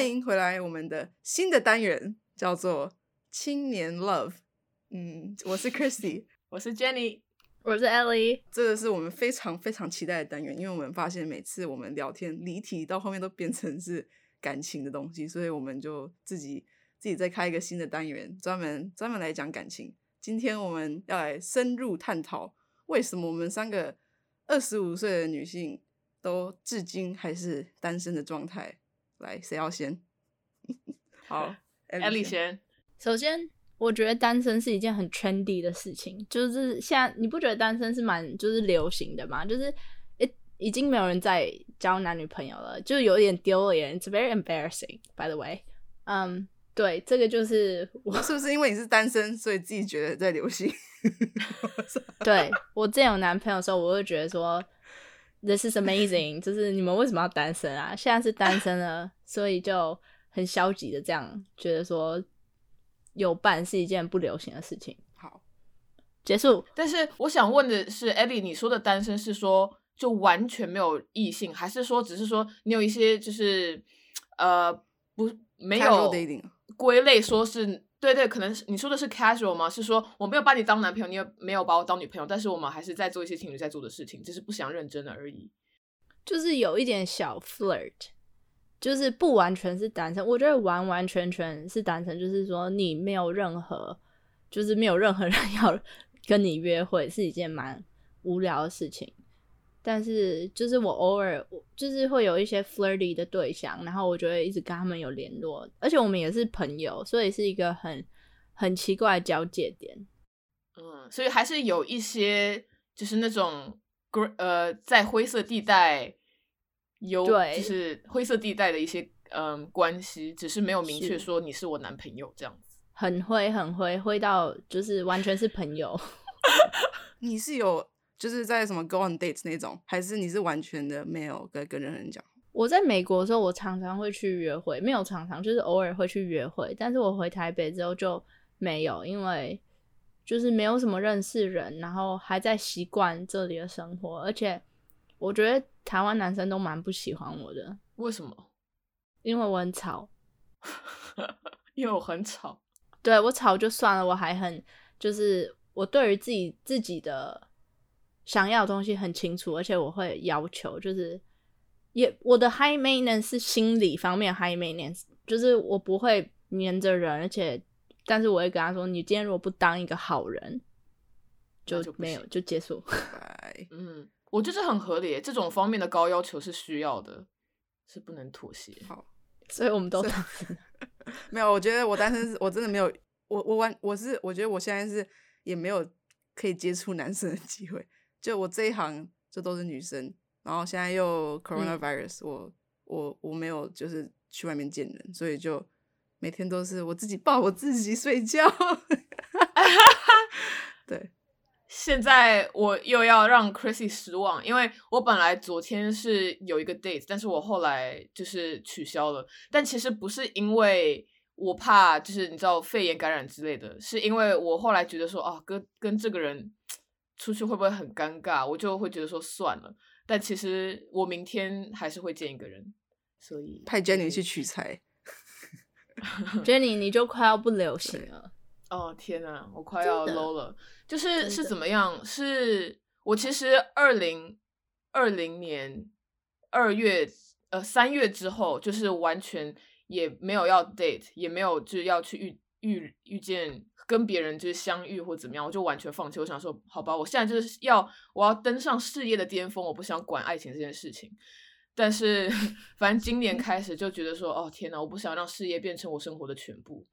欢迎回来我们的新的单元，叫做青年 Love。嗯，我是 Christy，我是 Jenny，我是 Ellie。这个是我们非常非常期待的单元，因为我们发现每次我们聊天离题到后面都变成是感情的东西，所以我们就自己自己再开一个新的单元，专门专门来讲感情。今天我们要来深入探讨，为什么我们三个二十五岁的女性都至今还是单身的状态。来，谁要先？好，Ellie 先。首先，我觉得单身是一件很 trendy 的事情，就是现在你不觉得单身是蛮就是流行的吗？就是已已经没有人在交男女朋友了，就有点丢脸，It's very embarrassing. By the way，嗯。对，这个就是我是不是因为你是单身，所以自己觉得在流行？对我之前有男朋友的时候，我会觉得说，This is amazing，就是你们为什么要单身啊？现在是单身了，所以就很消极的这样觉得说，有伴是一件不流行的事情。好，结束。但是我想问的是，Ellie，你说的单身是说就完全没有异性，还是说只是说你有一些就是呃不没有？归类说是对对，可能是你说的是 casual 吗？是说我没有把你当男朋友，你也没有把我当女朋友，但是我们还是在做一些情侣在做的事情，只是不想认真的而已。就是有一点小 flirt，就是不完全是单身。我觉得完完全全是单身，就是说你没有任何，就是没有任何人 要跟你约会，是一件蛮无聊的事情。但是就是我偶尔就是会有一些 flirty 的对象，然后我就会一直跟他们有联络，而且我们也是朋友，所以是一个很很奇怪的交界点。嗯，所以还是有一些就是那种呃在灰色地带有就是灰色地带的一些嗯关系，只是没有明确说你是我男朋友这样子。很灰很灰灰到就是完全是朋友。你是有。就是在什么 go on dates 那种，还是你是完全的没有跟跟任何人讲？我在美国的时候，我常常会去约会，没有常常，就是偶尔会去约会。但是我回台北之后就没有，因为就是没有什么认识人，然后还在习惯这里的生活。而且我觉得台湾男生都蛮不喜欢我的。为什么？因为我很吵。因为我很吵。对我吵就算了，我还很就是我对于自己自己的。想要的东西很清楚，而且我会要求，就是也我的 high maintenance 是心理方面 high maintenance，就是我不会黏着人，而且但是我会跟他说，你今天如果不当一个好人，就没有就结束。嗯，我觉得很合理，这种方面的高要求是需要的，是不能妥协。好，所以我们都 没有。我觉得我单身是我真的没有，我我完我是我觉得我现在是也没有可以接触男生的机会。就我这一行就都是女生，然后现在又 coronavirus，我我我没有就是去外面见人，所以就每天都是我自己抱我自己睡觉。对，现在我又要让 Chrissy 失望，因为我本来昨天是有一个 date，但是我后来就是取消了。但其实不是因为我怕就是你知道肺炎感染之类的，是因为我后来觉得说啊，跟跟这个人。出去会不会很尴尬？我就会觉得说算了。但其实我明天还是会见一个人，所以派 Jenny 去取材。Jenny，你就快要不流行了。哦天哪，我快要 low 了。就是是怎么样？是我其实二零二零年二月呃三月之后，就是完全也没有要 date，也没有就是要去遇遇遇见。跟别人就是相遇或怎么样，我就完全放弃。我想说，好吧，我现在就是要我要登上事业的巅峰，我不想管爱情这件事情。但是，反正今年开始就觉得说，哦天哪，我不想让事业变成我生活的全部，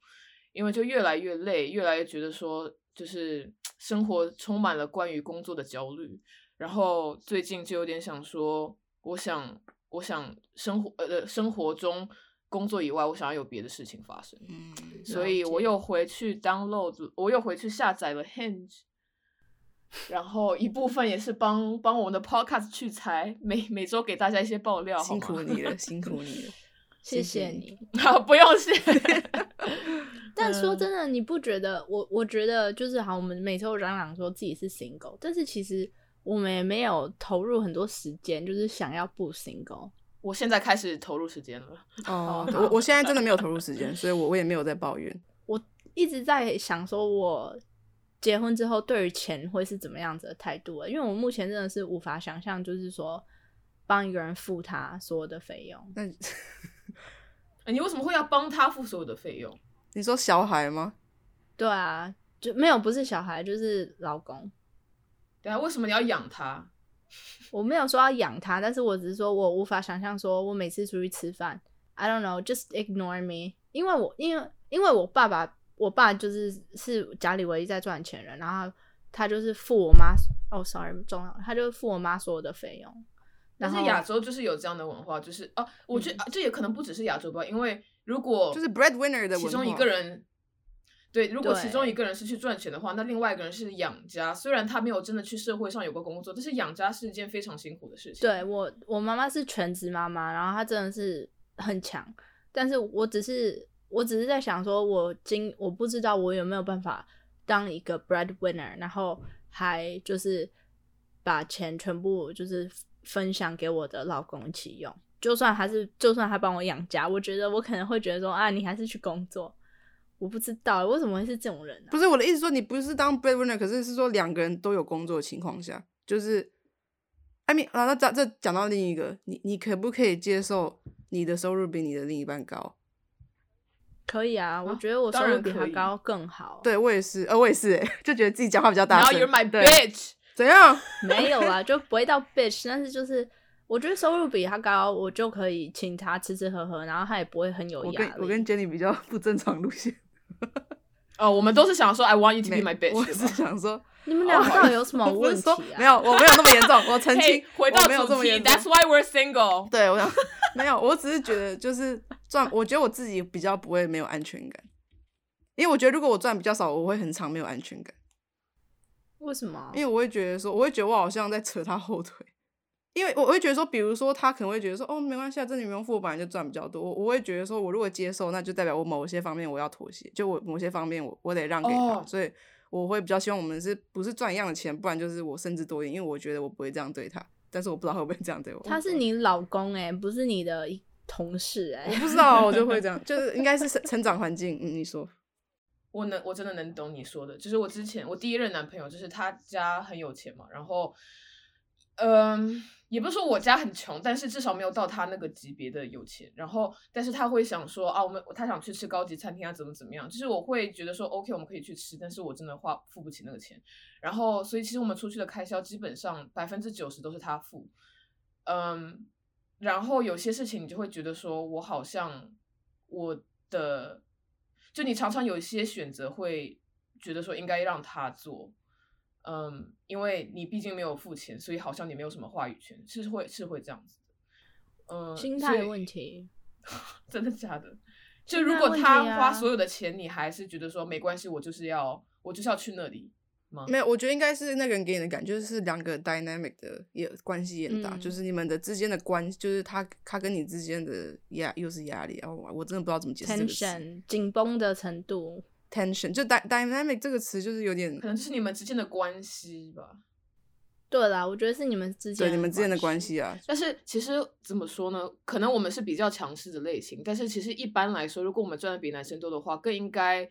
因为就越来越累，越来越觉得说，就是 生活充满了关于工作的焦虑。然后最近就有点想说，我想，我想生活呃生活中。工作以外，我想要有别的事情发生，嗯，所以我又回去 download，我又回去下载了 Hinge，然后一部分也是帮帮我们的 podcast 去财，每每周给大家一些爆料，辛苦你了，辛苦你了，谢谢你，好，不用谢。但说真的，你不觉得我？我觉得就是好，我们每周嚷嚷说自己是 single，但是其实我们也没有投入很多时间，就是想要不 single。我现在开始投入时间了。哦，我我现在真的没有投入时间，所以我我也没有在抱怨。我一直在想说，我结婚之后对于钱会是怎么样子的态度？因为我目前真的是无法想象，就是说帮一个人付他所有的费用。那你为什么会要帮他付所有的费用？你说小孩吗？对啊，就没有不是小孩就是老公。对啊，为什么你要养他？我没有说要养他，但是我只是说我无法想象，说我每次出去吃饭，I don't know，just ignore me，因为我因为因为我爸爸，我爸就是是家里唯一在赚钱人，然后他就是付我妈，哦，sorry，重要，他就付我妈所有的费用。但是亚洲就是有这样的文化，就是哦，我觉得这也可能不只是亚洲吧，因为如果就是 breadwinner 的其中一个人。对，如果其中一个人是去赚钱的话，那另外一个人是养家。虽然他没有真的去社会上有过工作，但是养家是一件非常辛苦的事情。对我，我妈妈是全职妈妈，然后她真的是很强。但是我只是，我只是在想说，我今我不知道我有没有办法当一个 breadwinner，然后还就是把钱全部就是分享给我的老公一起用。就算还是，就算他帮我养家，我觉得我可能会觉得说，啊，你还是去工作。我不知道为什么会是这种人。不是我的意思，说你不是当 breadwinner，可是是说两个人都有工作的情况下，就是，I mean，啊，那这这讲到另一个，你你可不可以接受你的收入比你的另一半高？可以啊，我觉得我收入比他高更好。对我也是，呃，我也是，哎，就觉得自己讲话比较大声。然后 you're my bitch，怎样？没有啊，就不会到 bitch，但是就是我觉得收入比他高，我就可以请他吃吃喝喝，然后他也不会很有压力。我跟 Jenny 比较不正常路线。哦，我们都是想说，I want you to be my bitch。我是想说，你们两个到底有什么 问题啊？没有，我没有那么严重。我澄清，回到没有这么严重。That's why we're single。对，我想 没有，我只是觉得就是赚，我觉得我自己比较不会没有安全感，因为我觉得如果我赚比较少，我会很长没有安全感。为什么？因为我会觉得说，我会觉得我好像在扯他后腿。因为我会觉得说，比如说他可能会觉得说，哦，没关系啊，这女不用付，我本来就赚比较多。我我会觉得说，我如果接受，那就代表我某些方面我要妥协，就我某些方面我我得让给他，所以我会比较希望我们是不是赚一样的钱，不然就是我甚至多一点，因为我觉得我不会这样对他，但是我不知道会不会这样对我。他是你老公哎，不是你的同事哎。我不知道，我就会这样，就是应该是成成长环境。嗯，你说，我能，我真的能懂你说的，就是我之前我第一任男朋友，就是他家很有钱嘛，然后，嗯。也不是说我家很穷，但是至少没有到他那个级别的有钱。然后，但是他会想说啊，我们他想去吃高级餐厅啊，怎么怎么样？就是我会觉得说，OK，我们可以去吃，但是我真的花付不起那个钱。然后，所以其实我们出去的开销基本上百分之九十都是他付。嗯，然后有些事情你就会觉得说，我好像我的，就你常常有一些选择会觉得说应该让他做。嗯，因为你毕竟没有付钱，所以好像你没有什么话语权，是会是会这样子的。嗯，心态问题，真的假的？就如果他花所有的钱，你还是觉得说没关系，我就是要我就是要去那里吗？没有，我觉得应该是那个人给你的感觉是两个 dynamic 的也关系也大，就是你们的之间的关，就是他他跟你之间的压又是压力然后，我真的不知道怎么解释这个词，紧绷的程度。Tension 就 dynamic 这个词就是有点，可能就是你们之间的关系吧。对啦，我觉得是你们之间，对你们之间的关系啊。但是其实怎么说呢？可能我们是比较强势的类型，但是其实一般来说，如果我们赚的比男生多的话，更应该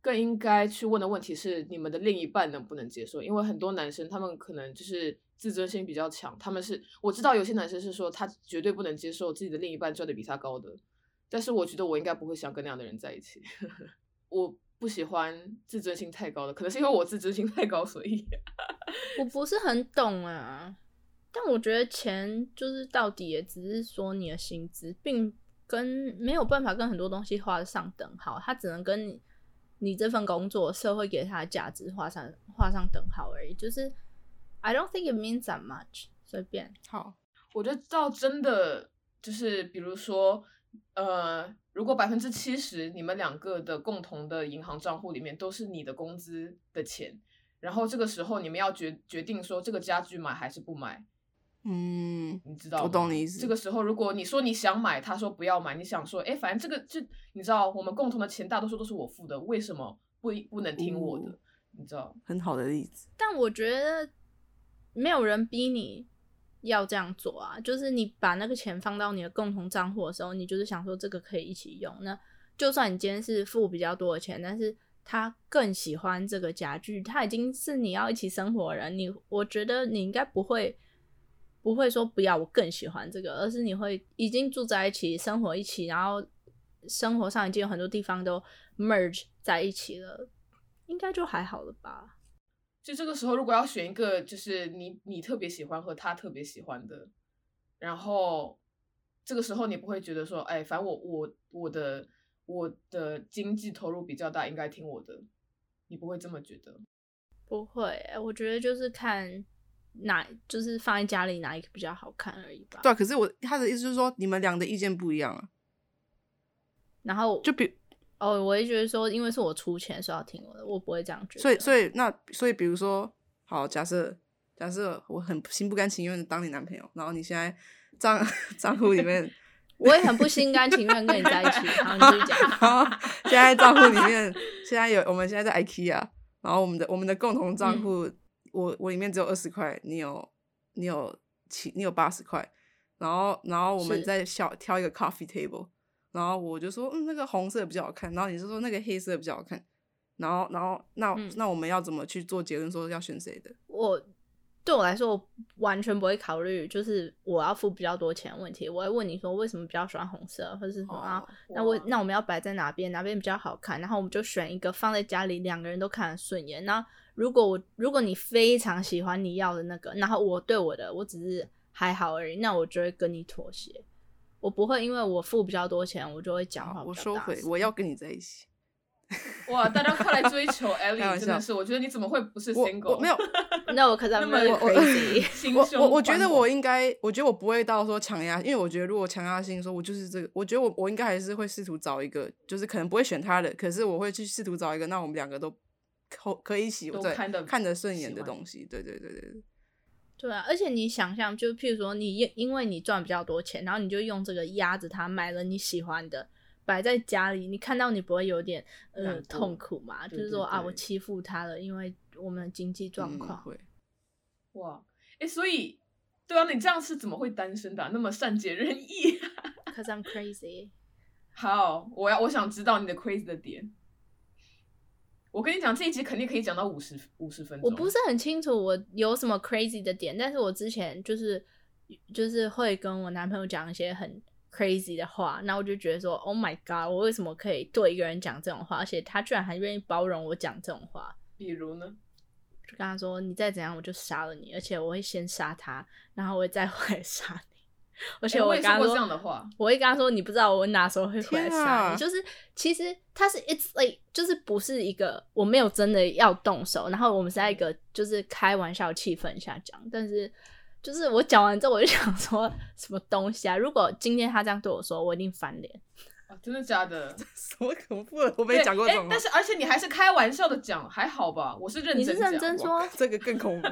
更应该去问的问题是：你们的另一半能不能接受？因为很多男生他们可能就是自尊心比较强，他们是我知道有些男生是说他绝对不能接受自己的另一半赚的比他高的，但是我觉得我应该不会想跟那样的人在一起。我。不喜欢自尊心太高的，可能是因为我自尊心太高，所以我不是很懂啊。但我觉得钱就是到底也只是说你的薪资，并跟没有办法跟很多东西画上等号，它只能跟你你这份工作社会给它的价值画上画上等号而已。就是 I don't think it means that much。随便好，我觉得到真的就是比如说呃。如果百分之七十你们两个的共同的银行账户里面都是你的工资的钱，然后这个时候你们要决决定说这个家具买还是不买，嗯，你知道我懂你意思。这个时候如果你说你想买，他说不要买，你想说，哎，反正这个这你知道，我们共同的钱大多数都是我付的，为什么不不能听我的？你知道，很好的例子。但我觉得没有人逼你。要这样做啊，就是你把那个钱放到你的共同账户的时候，你就是想说这个可以一起用。那就算你今天是付比较多的钱，但是他更喜欢这个家具，他已经是你要一起生活的人，你我觉得你应该不会不会说不要我更喜欢这个，而是你会已经住在一起生活一起，然后生活上已经有很多地方都 merge 在一起了，应该就还好了吧。就这个时候，如果要选一个，就是你你特别喜欢和他特别喜欢的，然后这个时候你不会觉得说，哎，反正我我我的我的经济投入比较大，应该听我的，你不会这么觉得？不会，我觉得就是看哪，就是放在家里哪一个比较好看而已吧。对，可是我他的意思就是说，你们俩的意见不一样啊。然后就比。哦，我也觉得说，因为是我出钱，所以要听我的，我不会这样觉得。所以，所以那，所以，比如说，好，假设，假设我很心不甘情愿的当你男朋友，然后你现在账账户里面，我也很不心甘情愿跟你在一起。然后你就讲，现在账户里面，现在有，我们现在在 IKEA，然后我们的我们的共同账户，我我里面只有二十块，你有你有七，你有八十块，然后然后我们再小挑一个 coffee table。然后我就说，嗯，那个红色比较好看。然后你是说那个黑色比较好看。然后，然后那那我们要怎么去做结论，说要选谁的？我对我来说，我完全不会考虑，就是我要付比较多钱的问题。我会问你说，为什么比较喜欢红色，或者是什么？那我那我们要摆在哪边？哪边比较好看？然后我们就选一个放在家里，两个人都看得顺眼。那如果我如果你非常喜欢你要的那个，然后我对我的我只是还好而已，那我就会跟你妥协。我不会，因为我付比较多钱，我就会讲话。我收回，我要跟你在一起。哇，大家快来追求艾莉，真的是，我觉得你怎么会不是 single？没有，那我可能那么我我 我我觉得我应该，我觉得我不会到说强压，因为我觉得如果强压性说，我就是这个，我觉得我我应该还是会试图找一个，就是可能不会选他的，可是我会去试图找一个，那我们两个都可可以喜欢、看得看得顺眼的东西。对对对对对。对啊，而且你想象，就譬如说，你因因为你赚比较多钱，然后你就用这个压着它买了你喜欢的，摆在家里，你看到你不会有点呃痛苦嘛？就是说啊，我欺负他了，因为我们的经济状况。会。哇，哎，所以，对啊，你这样是怎么会单身的？那么善解人意？Cause I'm crazy。好，我要我想知道你的 crazy 的点。我跟你讲，这一集肯定可以讲到五十五十分钟。我不是很清楚我有什么 crazy 的点，但是我之前就是就是会跟我男朋友讲一些很 crazy 的话，那我就觉得说，Oh my god，我为什么可以对一个人讲这种话，而且他居然还愿意包容我讲这种话？比如呢？就跟他说，你再怎样，我就杀了你，而且我会先杀他，然后我再回来杀你。而且我跟他说这样的话，我会跟他说，你不知道我哪时候会回来杀你。就是其实他是 it's like 就是不是一个我没有真的要动手，然后我们是在一个就是开玩笑气氛下讲。但是就是我讲完之后，我就想说什么东西啊？如果今天他这样对我说，我一定翻脸。真的假的？什么恐怖？我没讲过这种。但是而且你还是开玩笑的讲，还好吧？我是认真，你是认真说，这个更恐怖。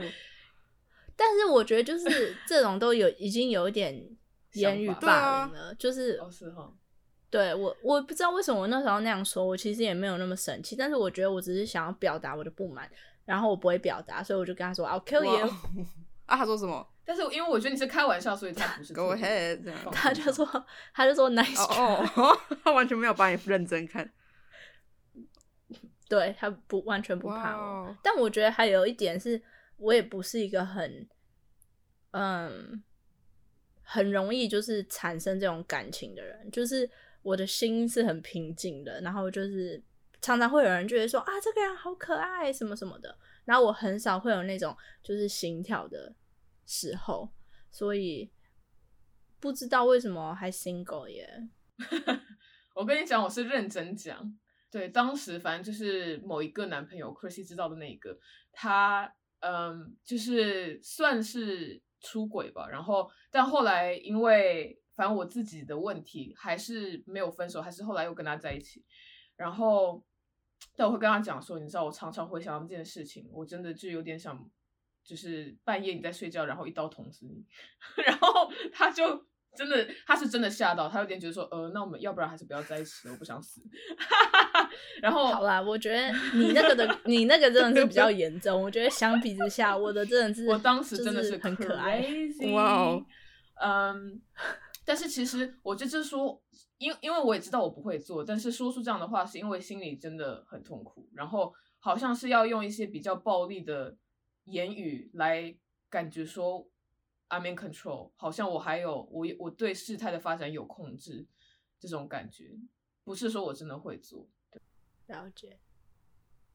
但是我觉得就是这种都有已经有一点言语霸凌了，就是对我我不知道为什么我那时候那样说，我其实也没有那么生气，但是我觉得我只是想要表达我的不满，然后我不会表达，所以我就跟他说 I'll kill you。啊，他说什么？但是因为我觉得你是开玩笑，所以他不是 Go ahead。他就说他就说 Nice。哦，他完全没有把你认真看。对他不完全不怕我，但我觉得还有一点是。我也不是一个很，嗯，很容易就是产生这种感情的人，就是我的心是很平静的，然后就是常常会有人觉得说啊，这个人好可爱什么什么的，然后我很少会有那种就是心跳的时候，所以不知道为什么还 single 耶。我跟你讲，我是认真讲，对，当时反正就是某一个男朋友 Chrissy 知道的那一个，他。嗯，就是算是出轨吧，然后但后来因为反正我自己的问题，还是没有分手，还是后来又跟他在一起。然后但我会跟他讲说，你知道我常常回想到这件事情，我真的就有点想，就是半夜你在睡觉，然后一刀捅死你。然后他就真的，他是真的吓到，他有点觉得说，呃，那我们要不然还是不要在一起了，我不想死。然后好啦，我觉得你那个的，你那个真的是比较严重。我觉得相比之下，我的真的是，我当时真的是很可爱。哇哦，嗯，但是其实我就是说，因因为我也知道我不会做，但是说出这样的话，是因为心里真的很痛苦，然后好像是要用一些比较暴力的言语来感觉说。I'm in control，好像我还有我我对事态的发展有控制，这种感觉不是说我真的会做。了解，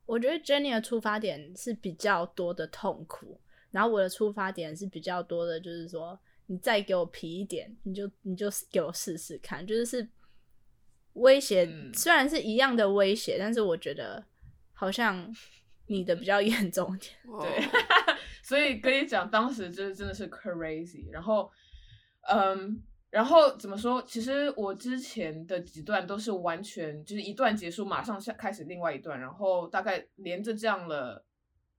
我觉得 Jenny 的出发点是比较多的痛苦，然后我的出发点是比较多的，就是说你再给我皮一点，你就你就给我试试看，就是是威胁，虽然是一样的威胁，但是我觉得好像你的比较严重一点，对。所以跟你讲，当时就是真的是 crazy，然后，嗯，然后怎么说？其实我之前的几段都是完全就是一段结束，马上下开始另外一段，然后大概连着这样了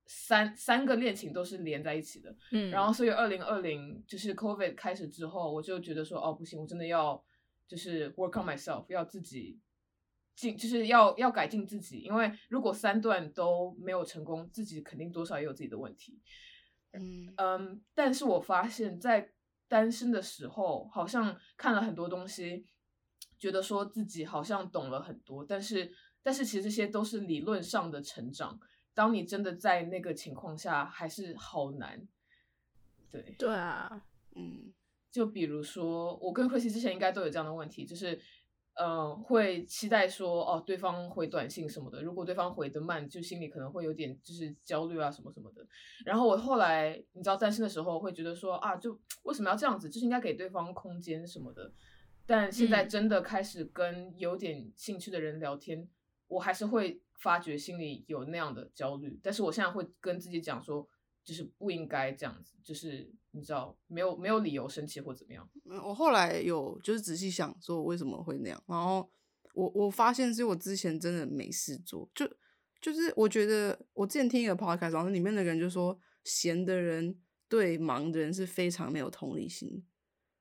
三三个恋情都是连在一起的。嗯，然后所以二零二零就是 COVID 开始之后，我就觉得说，哦，不行，我真的要就是 work on myself，要自己进，就是要要改进自己，因为如果三段都没有成功，自己肯定多少也有自己的问题。嗯嗯，但是我发现，在单身的时候，好像看了很多东西，觉得说自己好像懂了很多，但是但是其实这些都是理论上的成长。当你真的在那个情况下，还是好难。对对啊，嗯，就比如说，我跟慧熙之前应该都有这样的问题，就是。嗯，会期待说哦，对方回短信什么的。如果对方回的慢，就心里可能会有点就是焦虑啊什么什么的。然后我后来你知道单身的时候会觉得说啊，就为什么要这样子？就是应该给对方空间什么的。但现在真的开始跟有点兴趣的人聊天，我还是会发觉心里有那样的焦虑。但是我现在会跟自己讲说。就是不应该这样子，就是你知道，没有没有理由生气或怎么样。我后来有就是仔细想，说我为什么会那样。然后我我发现是我之前真的没事做，就就是我觉得我之前听一个 podcast，然后里面的人就说，闲的人对忙的人是非常没有同理心，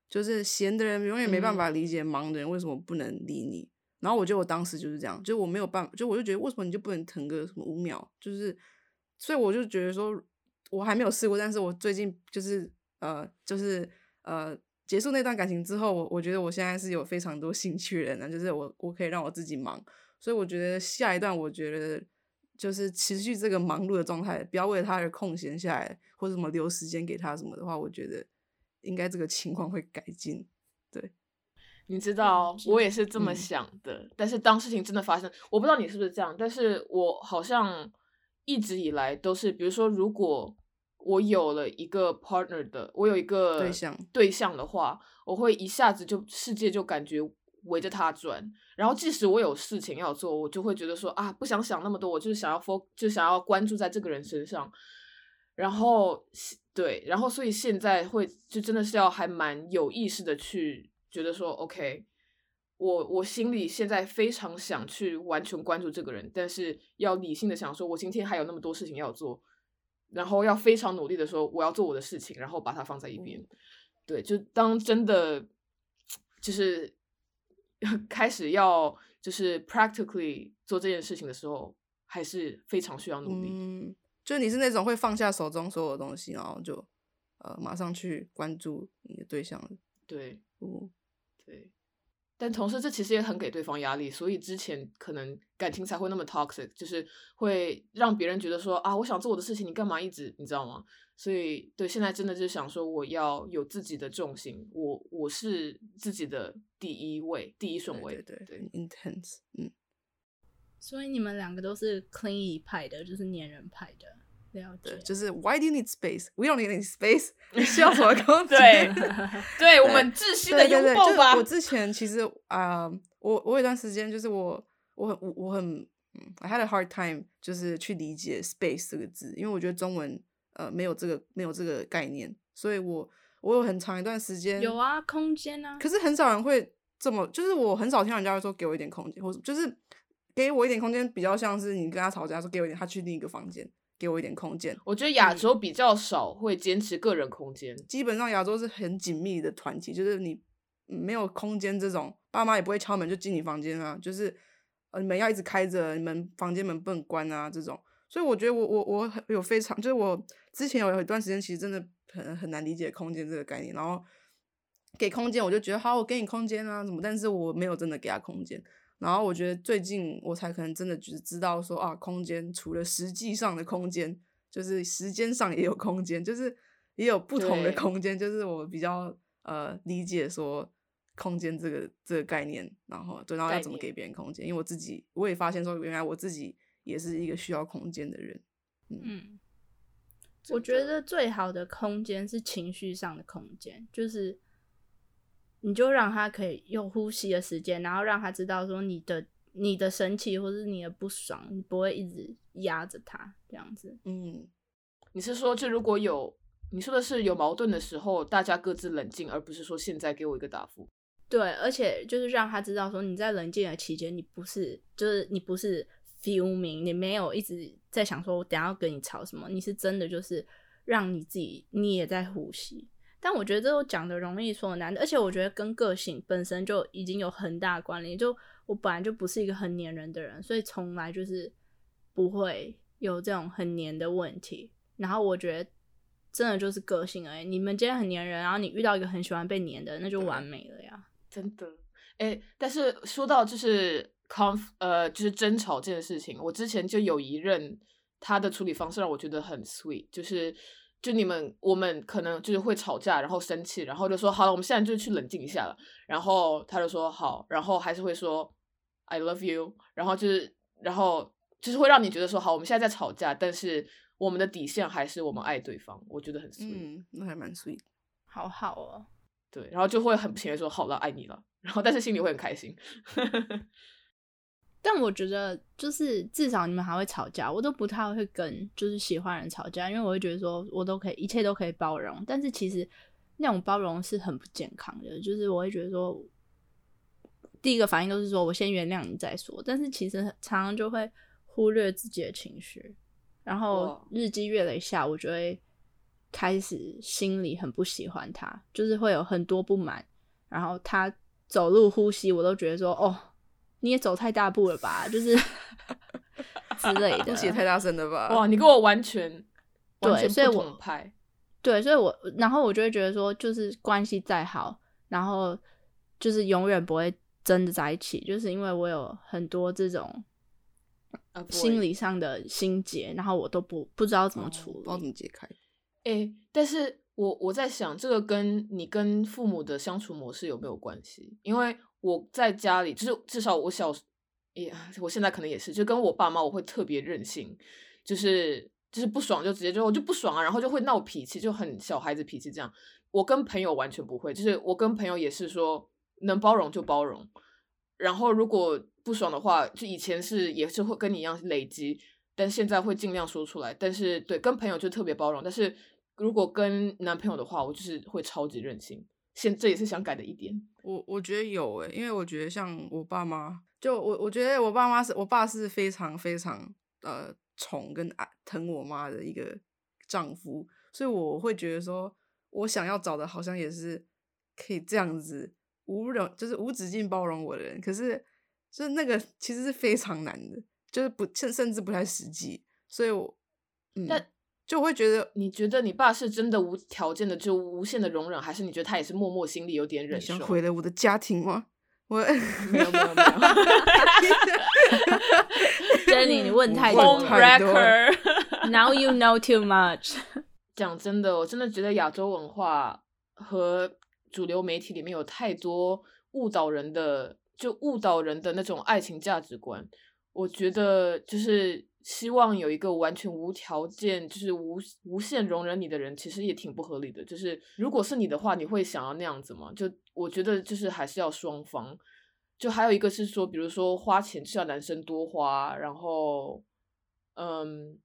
就是闲的人永远没办法理解忙的人为什么不能理你。然后我觉得我当时就是这样，就我没有办法，就我就觉得为什么你就不能疼个什么五秒，就是所以我就觉得说。我还没有试过，但是我最近就是呃，就是呃，结束那段感情之后，我我觉得我现在是有非常多兴趣的人，就是我我可以让我自己忙，所以我觉得下一段，我觉得就是持续这个忙碌的状态，不要为了他而空闲下来，或者什么留时间给他什么的话，我觉得应该这个情况会改进。对，你知道，我也是这么想的，但是当事情真的发生，我不知道你是不是这样，但是我好像。一直以来都是，比如说，如果我有了一个 partner 的，我有一个对象对象的话，我会一下子就世界就感觉围着他转。然后即使我有事情要做，我就会觉得说啊，不想想那么多，我就是想要 f o 就想要关注在这个人身上。然后对，然后所以现在会就真的是要还蛮有意识的去觉得说，OK。我我心里现在非常想去完全关注这个人，但是要理性的想说，我今天还有那么多事情要做，然后要非常努力的说我要做我的事情，然后把它放在一边。对，就当真的就是 开始要就是 practically 做这件事情的时候，还是非常需要努力。嗯，就你是那种会放下手中所有东西，然后就呃马上去关注你的对象。对，嗯，对。但同时，这其实也很给对方压力，所以之前可能感情才会那么 toxic，就是会让别人觉得说啊，我想做我的事情，你干嘛一直，你知道吗？所以对，现在真的就想说，我要有自己的重心，我我是自己的第一位，第一顺位，对对，intense，嗯。所以你们两个都是 clingy 派的，就是粘人派的。对，就是 Why do you need space? We don't need any space. 你 需要什么空间？对，对我们窒息的拥抱吧。我之前其实啊，我我有段时间就是我我很我我很，I had a hard time，就是去理解 space 这个字，因为我觉得中文呃没有这个没有这个概念，所以我我有很长一段时间有啊空间啊，可是很少人会这么，就是我很少听人家说给我一点空间，或者就是给我一点空间，比较像是你跟他吵架说给我一点，他去另一个房间。给我一点空间。我觉得亚洲比较少会坚持个人空间，基本上亚洲是很紧密的团体，就是你没有空间这种，爸妈也不会敲门就进你房间啊，就是呃门要一直开着，你们房间门不能关啊这种。所以我觉得我我我有非常，就是我之前有一段时间其实真的很很难理解空间这个概念，然后给空间我就觉得好，我给你空间啊什么，但是我没有真的给他空间。然后我觉得最近我才可能真的只知道说啊，空间除了实际上的空间，就是时间上也有空间，就是也有不同的空间，就是我比较呃理解说空间这个这个概念，然后对，然后要怎么给别人空间，因为我自己我也发现说原来我自己。也是一个需要空间的人，嗯，我觉得最好的空间是情绪上的空间，就是你就让他可以有呼吸的时间，然后让他知道说你的你的生气或是你的不爽，你不会一直压着他这样子。嗯，你是说就如果有你说的是有矛盾的时候，大家各自冷静，而不是说现在给我一个答复。对，而且就是让他知道说你在冷静的期间，你不是就是你不是。fuming，你没有一直在想说，我等下要跟你吵什么？你是真的就是让你自己，你也在呼吸。但我觉得这都讲的容易，说的难。而且我觉得跟个性本身就已经有很大关联。就我本来就不是一个很黏人的人，所以从来就是不会有这种很黏的问题。然后我觉得真的就是个性而已。你们今天很黏人，然后你遇到一个很喜欢被黏的，那就完美了呀！真的。哎，但是说到就是。conf 呃，就是争吵这件事情，我之前就有一任，他的处理方式让我觉得很 sweet，就是就你们我们可能就是会吵架，然后生气，然后就说好了，我们现在就去冷静一下了，然后他就说好，然后还是会说 I love you，然后就是然后就是会让你觉得说好，我们现在在吵架，但是我们的底线还是我们爱对方，我觉得很 sweet，嗯，那还蛮 sweet，好好哦，对，然后就会很不情愿说好了，爱你了，然后但是心里会很开心。但我觉得，就是至少你们还会吵架，我都不太会跟就是喜欢人吵架，因为我会觉得说我都可以，一切都可以包容。但是其实那种包容是很不健康的，就是我会觉得说，第一个反应都是说我先原谅你再说，但是其实常常就会忽略自己的情绪，然后日积月累下，我就会开始心里很不喜欢他，就是会有很多不满，然后他走路呼吸，我都觉得说哦。你也走太大步了吧，就是 之类的，呼吸太大声了吧？哇，你跟我完全对，所以我拍对，所以我然后我就会觉得说，就是关系再好，然后就是永远不会真的在一起，就是因为我有很多这种心理上的心结，然后我都不不知道怎么处理，不知道怎么解开。哎，但是我我在想，这个跟你跟父母的相处模式有没有关系？因为我在家里，就是至少我小，也我现在可能也是，就跟我爸妈，我会特别任性，就是就是不爽就直接就我就不爽啊，然后就会闹脾气，就很小孩子脾气这样。我跟朋友完全不会，就是我跟朋友也是说能包容就包容，然后如果不爽的话，就以前是也是会跟你一样累积，但现在会尽量说出来。但是对跟朋友就特别包容，但是如果跟男朋友的话，我就是会超级任性。现这也是想改的一点。我我觉得有诶，因为我觉得像我爸妈，就我我觉得我爸妈是我爸是非常非常呃宠跟爱疼我妈的一个丈夫，所以我会觉得说，我想要找的好像也是可以这样子无容就是无止境包容我的人，可是就是那个其实是非常难的，就是不甚甚至不太实际，所以我嗯。就会觉得，你觉得你爸是真的无条件的就无限的容忍，还是你觉得他也是默默心里有点忍受？想毁了我的家庭吗？我没有没有没有。Jenny，你问太多。Now you know too much。讲真的，我真的觉得亚洲文化和主流媒体里面有太多误导人的，就误导人的那种爱情价值观。我觉得就是。希望有一个完全无条件，就是无无限容忍你的人，其实也挺不合理的。就是如果是你的话，你会想要那样子吗？就我觉得，就是还是要双方。就还有一个是说，比如说花钱是要男生多花，然后，嗯，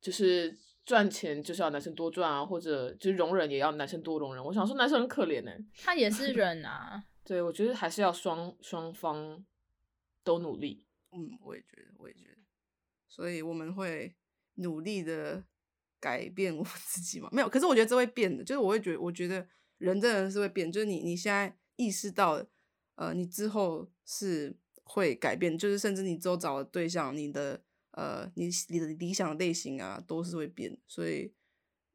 就是赚钱就是要男生多赚啊，或者就是容忍也要男生多容忍。我想说，男生很可怜呢，他也是人啊。对，我觉得还是要双双方都努力。嗯，我也觉得，我也觉得。所以我们会努力的改变我自己嘛？没有，可是我觉得这会变的，就是我会觉得，我觉得人真的是会变，就是你你现在意识到，呃，你之后是会改变，就是甚至你之后找的对象，你的呃，你你的理想类型啊，都是会变。所以，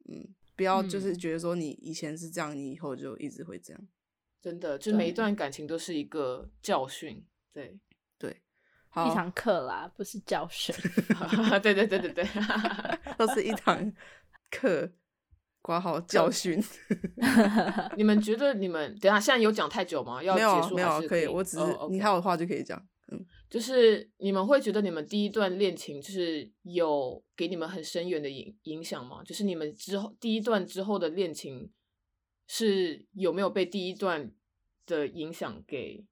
嗯，不要就是觉得说你以前是这样，你以后就一直会这样。真的，就每一段感情都是一个教训。对对，一堂课啦，不是教训。对对对对对，都是一堂课。挂好教训。你们觉得你们等下现在有讲太久吗？要结束没有，可以。我只是你还有话就可以讲。嗯，就是你们会觉得你们第一段恋情就是有给你们很深远的影影响吗？就是你们之后第一段之后的恋情是有没有被第一段的影响给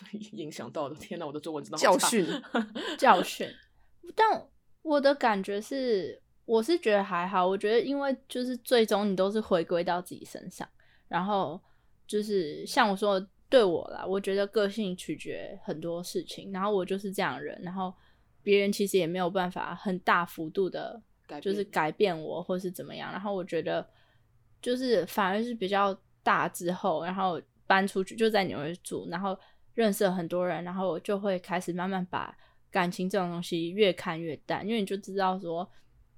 影响到的？天哪，我的中文真的教训 教训。但我的感觉是。我是觉得还好，我觉得因为就是最终你都是回归到自己身上，然后就是像我说对我啦，我觉得个性取决很多事情，然后我就是这样人，然后别人其实也没有办法很大幅度的，就是改变我或是怎么样，然后我觉得就是反而是比较大之后，然后搬出去就在纽约住，然后认识了很多人，然后就会开始慢慢把感情这种东西越看越淡，因为你就知道说。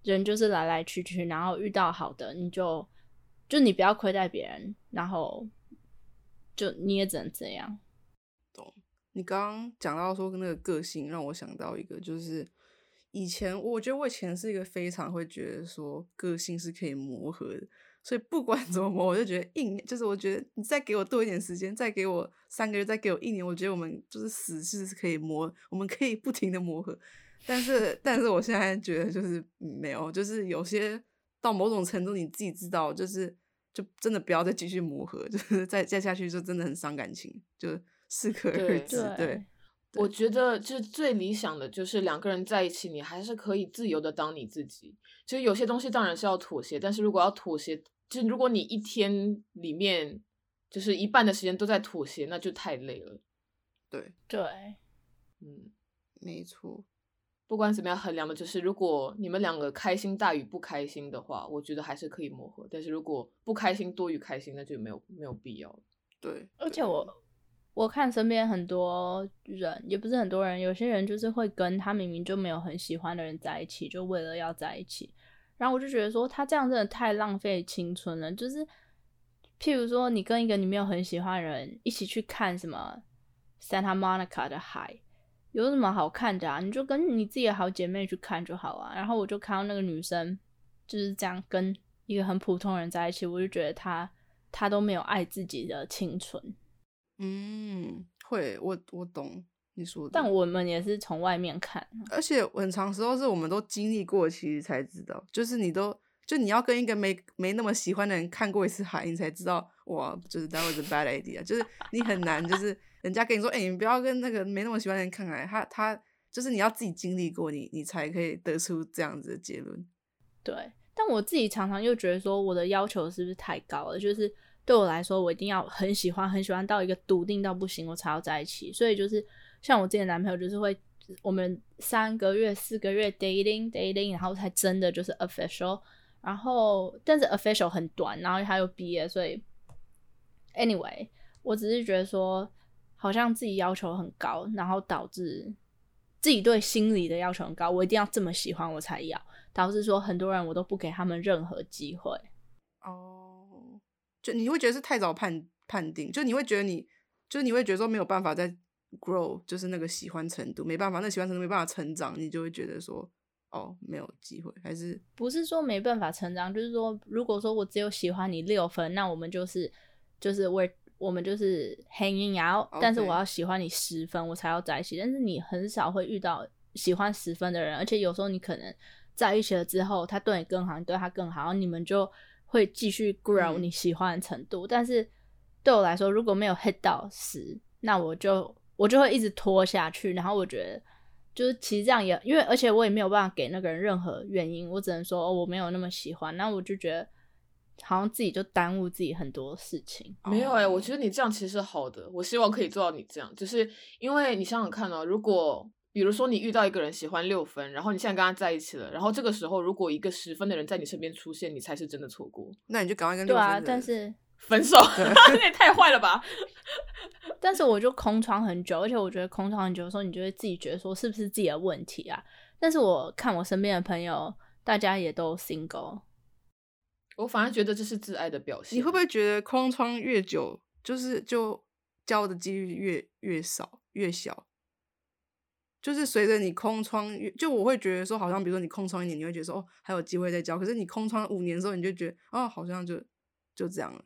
人就是来来去去，然后遇到好的你就就你不要亏待别人，然后就你也只能这样。懂？你刚刚讲到说那个个性，让我想到一个，就是以前我觉得我以前是一个非常会觉得说个性是可以磨合的，所以不管怎么磨，我就觉得硬，就是我觉得你再给我多一点时间，再给我三个月，再给我一年，我觉得我们就是死是是可以磨，我们可以不停的磨合。但是，但是我现在觉得就是没有，就是有些到某种程度，你自己知道，就是就真的不要再继续磨合，就是再再下去就真的很伤感情，就适可而止。对，我觉得就最理想的就是两个人在一起，你还是可以自由的当你自己。其实有些东西当然是要妥协，但是如果要妥协，就如果你一天里面就是一半的时间都在妥协，那就太累了。对对，嗯，没错。不管怎么样，衡量的就是如果你们两个开心大于不开心的话，我觉得还是可以磨合。但是如果不开心多于开心，那就没有没有必要。对，而且我我看身边很多人，也不是很多人，有些人就是会跟他明明就没有很喜欢的人在一起，就为了要在一起。然后我就觉得说，他这样真的太浪费青春了。就是譬如说，你跟一个你没有很喜欢的人一起去看什么 Santa Monica 的海。有什么好看的啊？你就跟你自己的好姐妹去看就好啊。然后我就看到那个女生就是这样跟一个很普通人在一起，我就觉得她她都没有爱自己的青春。嗯，会，我我懂你说的。但我们也是从外面看，而且很长时候是我们都经历过，其实才知道，就是你都就你要跟一个没没那么喜欢的人看过一次海，你才知道哇，就是 that was a bad idea，就是你很难就是。人家跟你说：“哎，你不要跟那个没那么喜欢的人看来，他他就是你要自己经历过，你你才可以得出这样子的结论。”对，但我自己常常又觉得说，我的要求是不是太高了？就是对我来说，我一定要很喜欢，很喜欢到一个笃定到不行，我才要在一起。所以就是像我之前男朋友，就是会我们三个月、四个月 dating dating，然后才真的就是 official。然后但是 official 很短，然后他又毕业，所以 anyway，我只是觉得说。好像自己要求很高，然后导致自己对心理的要求很高，我一定要这么喜欢我才要，导致说很多人我都不给他们任何机会。哦，就你会觉得是太早判判定，就你会觉得你，就你会觉得说没有办法再 grow，就是那个喜欢程度没办法，那喜欢程度没办法成长，你就会觉得说哦没有机会，还是不是说没办法成长，就是说如果说我只有喜欢你六分，那我们就是就是为。我们就是 hanging out，但是我要喜欢你十分，我才要在一起。但是你很少会遇到喜欢十分的人，而且有时候你可能在一起了之后，他对你更好，你对他更好，你们就会继续 grow 你喜欢的程度。但是对我来说，如果没有 hit 到十，那我就我就会一直拖下去。然后我觉得，就是其实这样也因为，而且我也没有办法给那个人任何原因，我只能说哦，我没有那么喜欢。那我就觉得。好像自己就耽误自己很多事情。没有哎，我觉得你这样其实好的。我希望可以做到你这样，就是因为你想想看哦，如果比如说你遇到一个人喜欢六分，然后你现在跟他在一起了，然后这个时候如果一个十分的人在你身边出现，你才是真的错过。那你就赶快跟六分但是分手，这 也太坏了吧！但是我就空窗很久，而且我觉得空窗很久的时候，你就会自己觉得说是不是自己的问题啊？但是我看我身边的朋友，大家也都 single，我反而觉得这是自爱的表现。你会不会觉得空窗越久，就是就交的几率越越少越小？就是随着你空窗越，就我会觉得说，好像比如说你空窗一年，你会觉得说哦还有机会再交，可是你空窗五年之后，你就觉得哦好像就就这样了。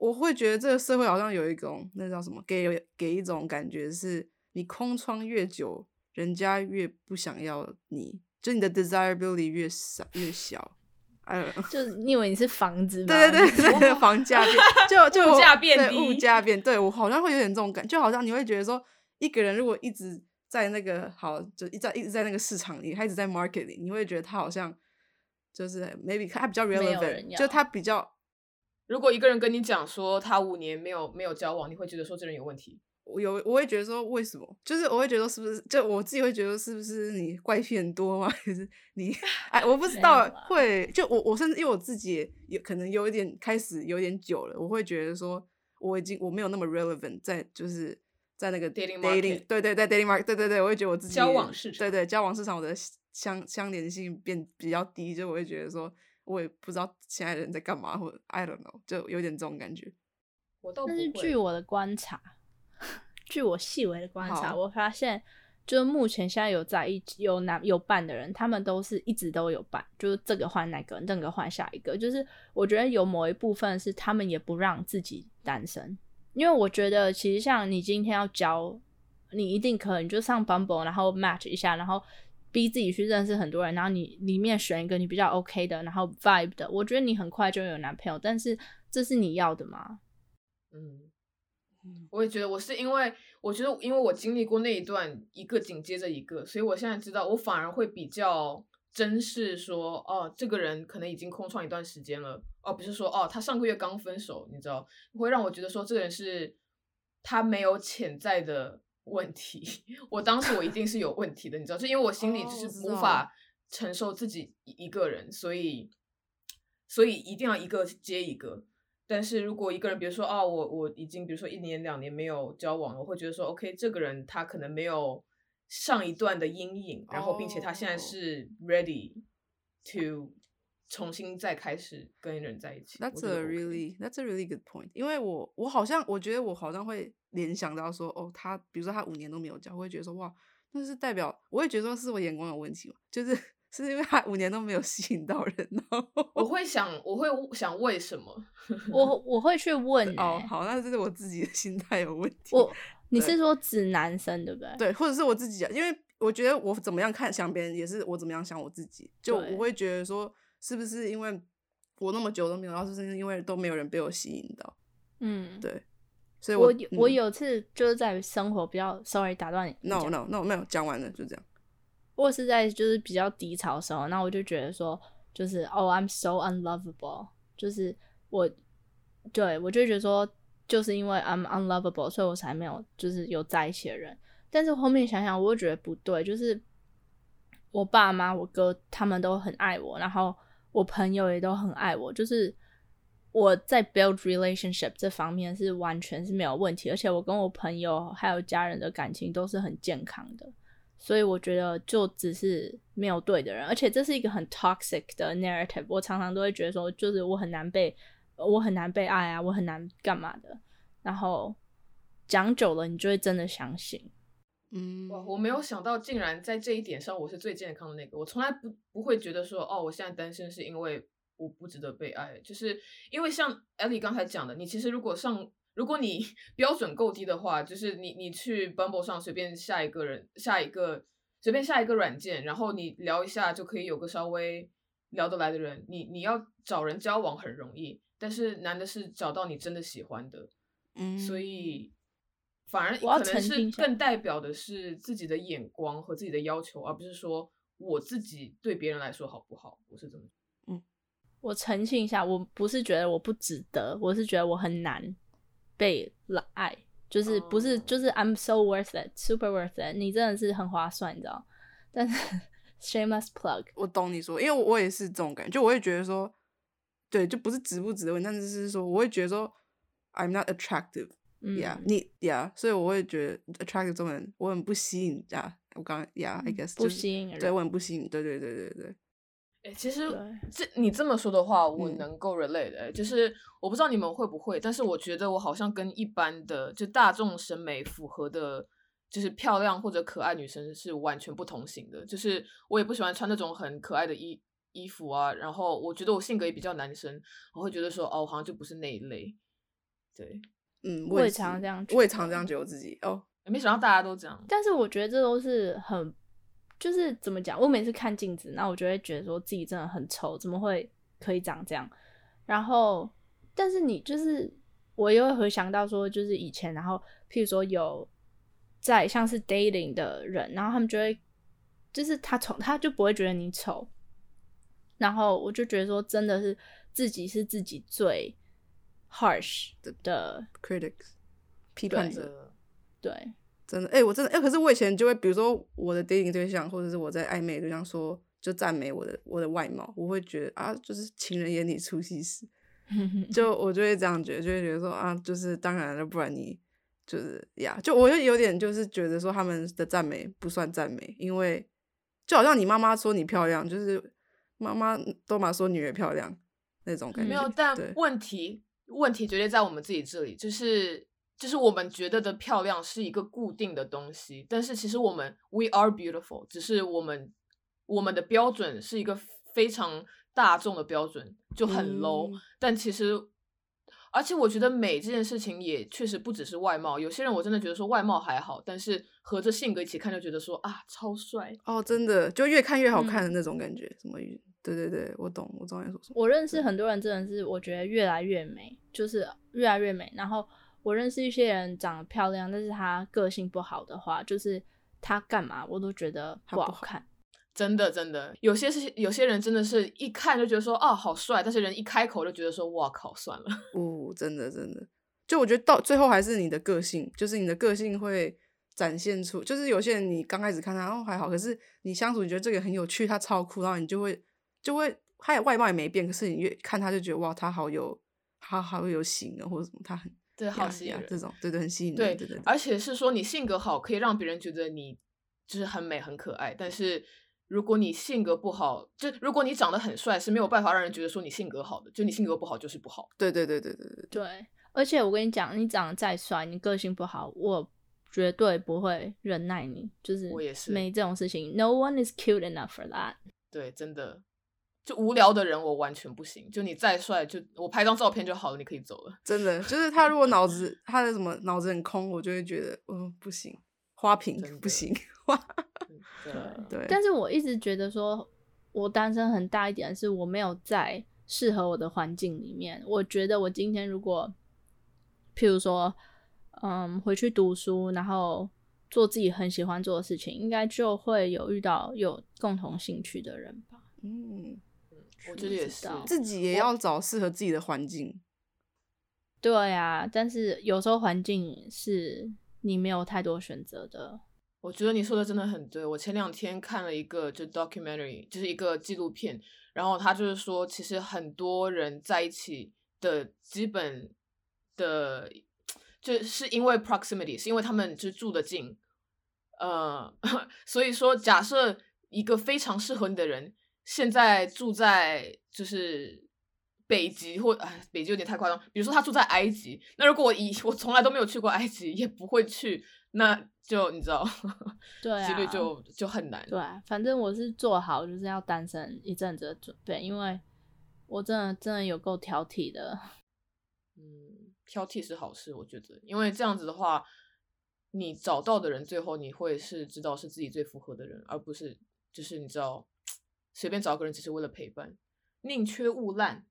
我会觉得这个社会好像有一种那叫什么，给给一种感觉是，你空窗越久，人家越不想要你，就你的 desirability 越少越小。哎，就是你以为你是房子 吗？对对对对，房价变就就 物价变低，物价变，对我好像会有点这种感，就好像你会觉得说，一个人如果一直。在那个好，就一在一直在那个市场里，他一直在 market 里，你会觉得他好像就是 maybe 他比较 relevant，就他比较。如果一个人跟你讲说他五年没有没有交往，你会觉得说这人有问题。我有我会觉得说为什么？就是我会觉得是不是就我自己会觉得是不是你怪癖很多吗？还是你 哎我不知道会就我我甚至因为我自己有可能有一点开始有点久了，我会觉得说我已经我没有那么 relevant 在就是。在那个 dating dating 对对在 dating market 对对对，我会觉得我自己交往市场对对交往市场我的相相连性变比较低，就我会觉得说，我也不知道现在人在干嘛，或者 I don't know，就有点这种感觉。我倒但是据我的观察，据我细微的观察，我发现就是目前现在有在一有男有伴的人，他们都是一直都有伴，就是这个换那个，那个换下一个，就是我觉得有某一部分是他们也不让自己单身。因为我觉得，其实像你今天要交，你一定可能就上 Bumble，然后 match 一下，然后逼自己去认识很多人，然后你里面选一个你比较 OK 的，然后 vibe 的，我觉得你很快就有男朋友。但是这是你要的吗？嗯，我也觉得，我是因为我觉得，因为我经历过那一段一个紧接着一个，所以我现在知道，我反而会比较。珍视说哦，这个人可能已经空窗一段时间了哦，不是说哦，他上个月刚分手，你知道，会让我觉得说这个人是他没有潜在的问题。我当时我一定是有问题的，你知道，就因为我心里就是无法承受自己一个人，所以所以一定要一个接一个。但是如果一个人，比如说哦，我我已经比如说一年两年没有交往了，我会觉得说 OK，这个人他可能没有。上一段的阴影，然后并且他现在是 ready to 重新再开始跟人在一起。That's a really that's a really good point。因为我我好像我觉得我好像会联想到说，哦，他比如说他五年都没有交，我会觉得说哇，那是代表我会觉得说是我眼光有问题嘛？就是 是因为他五年都没有吸引到人呢？我会想我会想为什么？我我会去问哦，好，那这是我自己的心态有问题。我。你是说指男生对不对？对，或者是我自己，因为我觉得我怎么样看想别人，也是我怎么样想我自己。就我会觉得说，是不是因为我那么久都没有，然后是不是因为都没有人被我吸引到？嗯，对。所以，我我有次就是在生活比较，sorry 打断你。No no no 没有讲完了，就这样。我是在就是比较低潮的时候，那我就觉得说，就是哦，I'm so unlovable，就是我，对我就觉得说。就是因为 I'm unlovable，所以我才没有就是有在一起的人。但是后面想想，我又觉得不对。就是我爸妈、我哥他们都很爱我，然后我朋友也都很爱我。就是我在 build relationship 这方面是完全是没有问题，而且我跟我朋友还有家人的感情都是很健康的。所以我觉得就只是没有对的人，而且这是一个很 toxic 的 narrative。我常常都会觉得说，就是我很难被。我很难被爱啊，我很难干嘛的。然后讲久了，你就会真的相信。嗯，哇，我没有想到，竟然在这一点上，我是最健康的那个。我从来不不会觉得说，哦，我现在单身是因为我不值得被爱，就是因为像艾莉刚才讲的，你其实如果上，如果你 标准够低的话，就是你你去 Bumble 上随便下一个人，下一个随便下一个软件，然后你聊一下就可以有个稍微聊得来的人，你你要找人交往很容易。但是难的是找到你真的喜欢的，嗯，所以反而可能是更代表的是自己的眼光和自己的要求，而不是说我自己对别人来说好不好？我是这么，嗯，我澄清一下，我不是觉得我不值得，我是觉得我很难被爱，就是不是就是 I'm so worth it，super worth it，你真的是很划算，你知道？但是 shameless plug，我懂你说，因为我也是这种感觉，就我也觉得说。对，就不是值不值得问题，但是是说，我会觉得说，I'm not attractive。嗯 Yeah，你 Yeah，所以我会觉得 attractive 中文我很不吸引呀。我刚 Yeah，I guess 不吸引人，对我很不吸引。对对对对对。哎，其实对这你这么说的话，我嗯能够 relate 的、就是我不知道你们会不会，但是我觉得我好像跟一般的就大众审美符合的，就是漂亮或者可爱女生是完全不同型的。就是我也不喜欢穿那种很可爱的衣衣服啊，然后我觉得我性格也比较男生，我会觉得说哦，我好像就不是那一类。对，嗯，我也是常这样觉我也得常这样觉得我自己哦。没想到大家都这样。但是我觉得这都是很，就是怎么讲？我每次看镜子，那我就会觉得说自己真的很丑，怎么会可以长这样？然后，但是你就是我又会回想到说，就是以前，然后譬如说有在像是 dating 的人，然后他们就会，就是他从，他就不会觉得你丑。然后我就觉得说，真的是自己是自己最 harsh 的，critics 批判者，的对，真的，哎、我真的，哎、可是我以前就会，比如说我的 dating 对象，或者是我在暧昧的对象说，就赞美我的我的外貌，我会觉得啊，就是情人眼里出西施，就我就会这样觉得，就会觉得说啊，就是当然了，不然你就是呀，就我就有点就是觉得说他们的赞美不算赞美，因为就好像你妈妈说你漂亮，就是妈妈都嘛说女儿漂亮那种感觉，没有，但对。问题问题绝对在我们自己这里，就是就是我们觉得的漂亮是一个固定的东西，但是其实我们 we are beautiful，只是我们我们的标准是一个非常大众的标准，就很 low，、嗯但其实。而且我觉得美这件事情也确实不只是外貌，有些人我真的觉得说外貌还好，但是合着性格一起看就觉得说啊超帅，哦，真的就越看越好看的嗯那种感觉，什么语？对对对，我懂，我知道你说什么。我认识很多人，真的是我觉得越来越美，就是越来越美。然后我认识一些人长得漂亮，但是他个性不好的话，就是他干嘛我都觉得不好看。真的真的，有些是有些人真的是一看就觉得说哦好帅，但是人一开口就觉得说哇靠算了。哦，真的真的，就我觉得到最后还是你的个性，就是你的个性会展现出，就是有些人你刚开始看他哦还好，可是你相处你觉得这个人很有趣，他超酷，然后你就会就会他也外貌也没变，可是你越看他就觉得哇他好有他好有型啊，或者什么他很对，好呀吸引这种对对很吸引对人，对对对，而且是说你性格好，可以让别人觉得你就是很美很可爱。但是如果你性格不好，就如果你长得很帅，是没有办法让人觉得说你性格好的。就你性格不好就是不好。对对对对对对，对，而且我跟你讲，你长得再帅，你个性不好，我绝对不会忍耐你，就是我也是没这种事情。No one is cute enough for that。对，真的。就无聊的人我完全不行。就你再帅，就我拍张照片就好了，你可以走了。真的就是他如果脑子他的什么脑子很空，我就会觉得嗯不行，花瓶不行，对 对，但是我一直觉得说，我单身很大一点是我没有在适合我的环境里面。我觉得我今天如果，譬如说，嗯，回去读书，然后做自己很喜欢做的事情，应该就会有遇到有共同兴趣的人吧。嗯，我觉得也是。自己也要找适合自己的环境。对啊，但是有时候环境是你没有太多选择的。我觉得你说的真的很对。我前两天看了一个就 documentary，就是一个纪录片，然后他就是说，其实很多人在一起的基本的，就是因为 proximity，是因为他们就住得近，呃，所以说假设一个非常适合你的人，现在住在就是。北极或哎，北极有点太夸张。比如说他住在埃及，那如果我以我从来都没有去过埃及，也不会去，那就你知道，对啊几率就就很难。对啊，反正我是做好就是要单身一阵子的准备，因为我真的真的有够挑剔的。嗯，挑剔是好事，我觉得，因为这样子的话，你找到的人最后你会是知道是自己最符合的人，而不是就是你知道随便找个人只是为了陪伴，宁缺毋滥。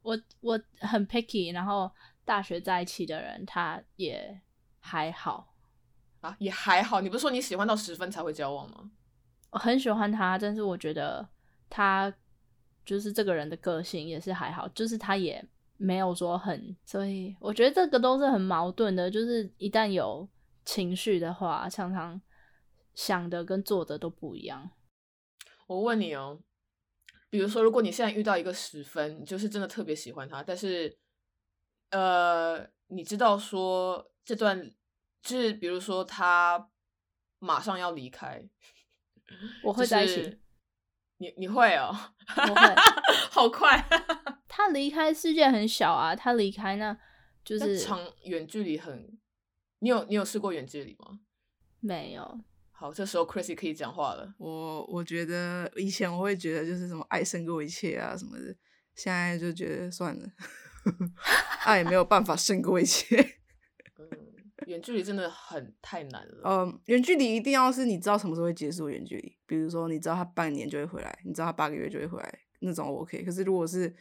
我我很 picky，然后大学在一起的人他也还好，啊，也还好。你不是说你喜欢到十分才会交往吗？我很喜欢他，但是我觉得他就是这个人的个性也是还好，就是他也没有说很，所以我觉得这个都是很矛盾的，就是一旦有情绪的话，常常想的跟做的都不一样。我问你哦，比如说，如果你现在遇到一个十分，你就是真的特别喜欢他，但是，呃，你知道说这段就是比如说他马上要离开，我会在一起。你你会哦？我会，好快。他离开世界很小啊，他离开那就是长远距离很。你有你有试过远距离吗？没有。好，这时候 Chrissy 可以讲话了。我我觉得以前我会觉得就是什么爱胜过一切啊什么的，现在就觉得算了，爱也没有办法胜过一切。嗯，远距离真的很太难了。嗯，远距离一定要是你知道什么时候会结束远距离，比如说你知道他半年就会回来，你知道他八个月就会回来，那种 OK。可是如果是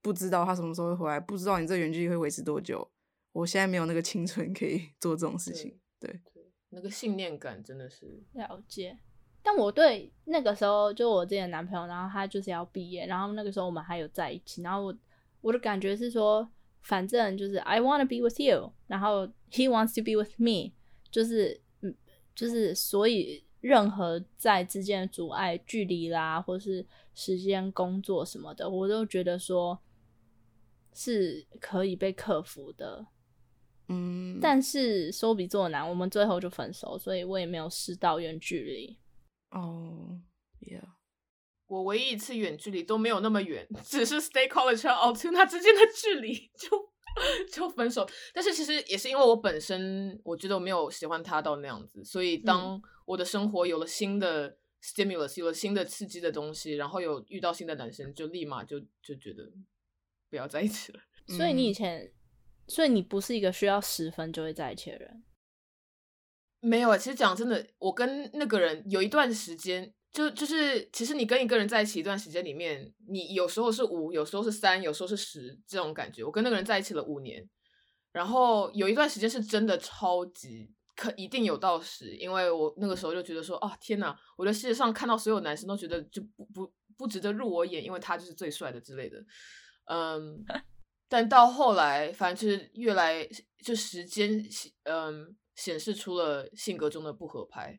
不知道他什么时候会回来，不知道你这远距离会维持多久，我现在没有那个青春可以做这种事情。对。那个信念感真的是了解，但我对那个时候就我之前男朋友，然后他就是要毕业，然后那个时候我们还有在一起，然后我我的感觉是说，反正就是 I want to be with you，然后 he wants to be with me，就是嗯，就是所以任何在之间的阻碍、距离啦，或是时间、工作什么的，我都觉得说是可以被克服的。嗯，但是说比做难，我们最后就分手，所以我也没有试到远距离。哦，Yeah，我唯一一次远距离都没有那么远，只是 Stay College 和 Altoona 之间的距离 就就分手。但是其实也是因为我本身我觉得我没有喜欢他到那样子，所以当我的生活有了新的 stimulus，有了新的刺激的东西，然后有遇到新的男生，就立马就就觉得不要在一起了。所以你以前。所以你不是一个需要十分就会在一起的人，没有啊。其实讲真的，我跟那个人有一段时间，就就是其实你跟一个人在一起一段时间里面，你有时候是五，有时候是三，有时候是十这种感觉。我跟那个人在一起了五年，然后有一段时间是真的超级可一定有到十，因为我那个时候就觉得说啊天哪，我在世界上看到所有男生都觉得就不不不值得入我眼，因为他就是最帅的之类的，嗯。但到后来，反正就是越来就时间，嗯，显示出了性格中的不合拍，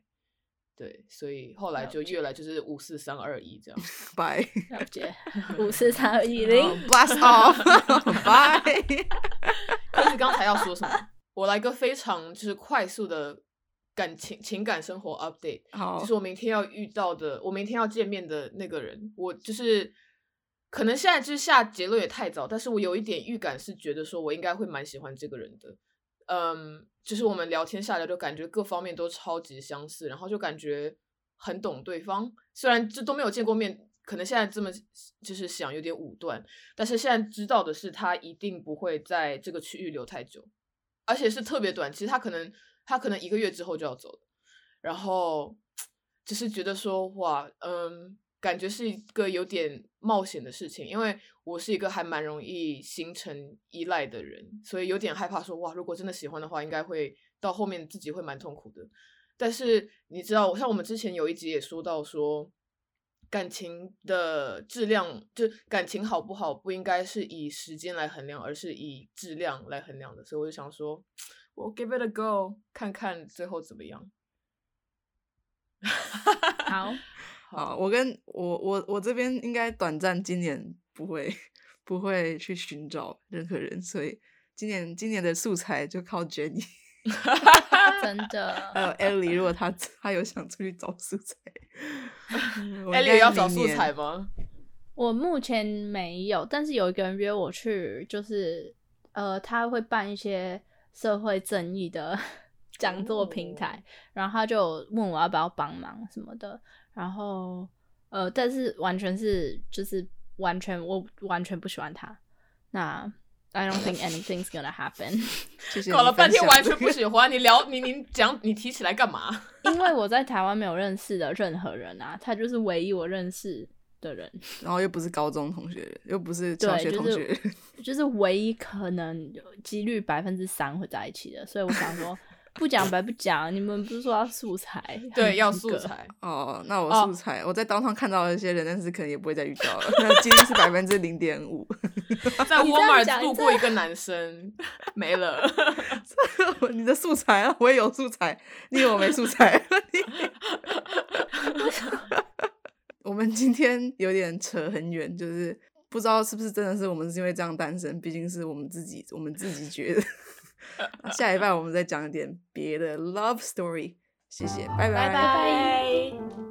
对，所以后来就越来就是五四三二一这样，拜 了解，五四三二一零，blast off，拜。可是刚才要说什么？我来个非常就是快速的感情情感生活 update，好，就是我明天要遇到的，我明天要见面的那个人，我就是。可能现在就是下结论也太早，但是我有一点预感是觉得说我应该会蛮喜欢这个人的，嗯，就是我们聊天下来就感觉各方面都超级相似，然后就感觉很懂对方，虽然这都没有见过面，可能现在这么就是想有点武断，但是现在知道的是他一定不会在这个区域留太久，而且是特别短，其实他可能他可能一个月之后就要走了，然后 只是觉得说哇，嗯。感觉是一个有点冒险的事情，因为我是一个还蛮容易形成依赖的人，所以有点害怕说哇，如果真的喜欢的话，应该会到后面自己会蛮痛苦的。但是你知道，像我们之前有一集也说到说，感情的质量，就感情好不好，不应该是以时间来衡量，而是以质量来衡量的。所以我就想说，我 give it a go，看看最后怎么样。好。好，我跟我我我这边应该短暂，今年不会不会去寻找任何人，所以今年今年的素材就靠 Jenny，真的。还有 Ellie，如果他他有想出去找素材，Ellie 要找素材吗？我目前没有，但是有一个人约我去，就是呃，他会办一些社会正义的 讲座平台，然后他就问我要不要帮忙什么的。然后，呃，但是完全是就是完全我完全不喜欢他。那 I don't think anything's gonna happen。搞了半天完全不 喜欢你聊你你讲你提起来干嘛？因为我在台湾没有认识的任何人啊，他就是唯一我认识的人。然后又不是高中同学，又不是小学同学，就是唯一可能几率百分之三会在一起的。所以我想说。不讲白不讲，你们不是说要素材？对，要素材。哦，那我素材，我在当上看到了一些人，但是可能也不会再遇到了。那几率是百分之零点五。在沃尔玛路过一个男生，没了。你的素材啊，我也有素材，你以为我没素材？我们今天有点扯很远，就是不知道是不是真的是我们是因为这样单身，毕竟是我们自己，我们自己觉得。下一半我们再讲一点别的 love story 谢谢拜。拜。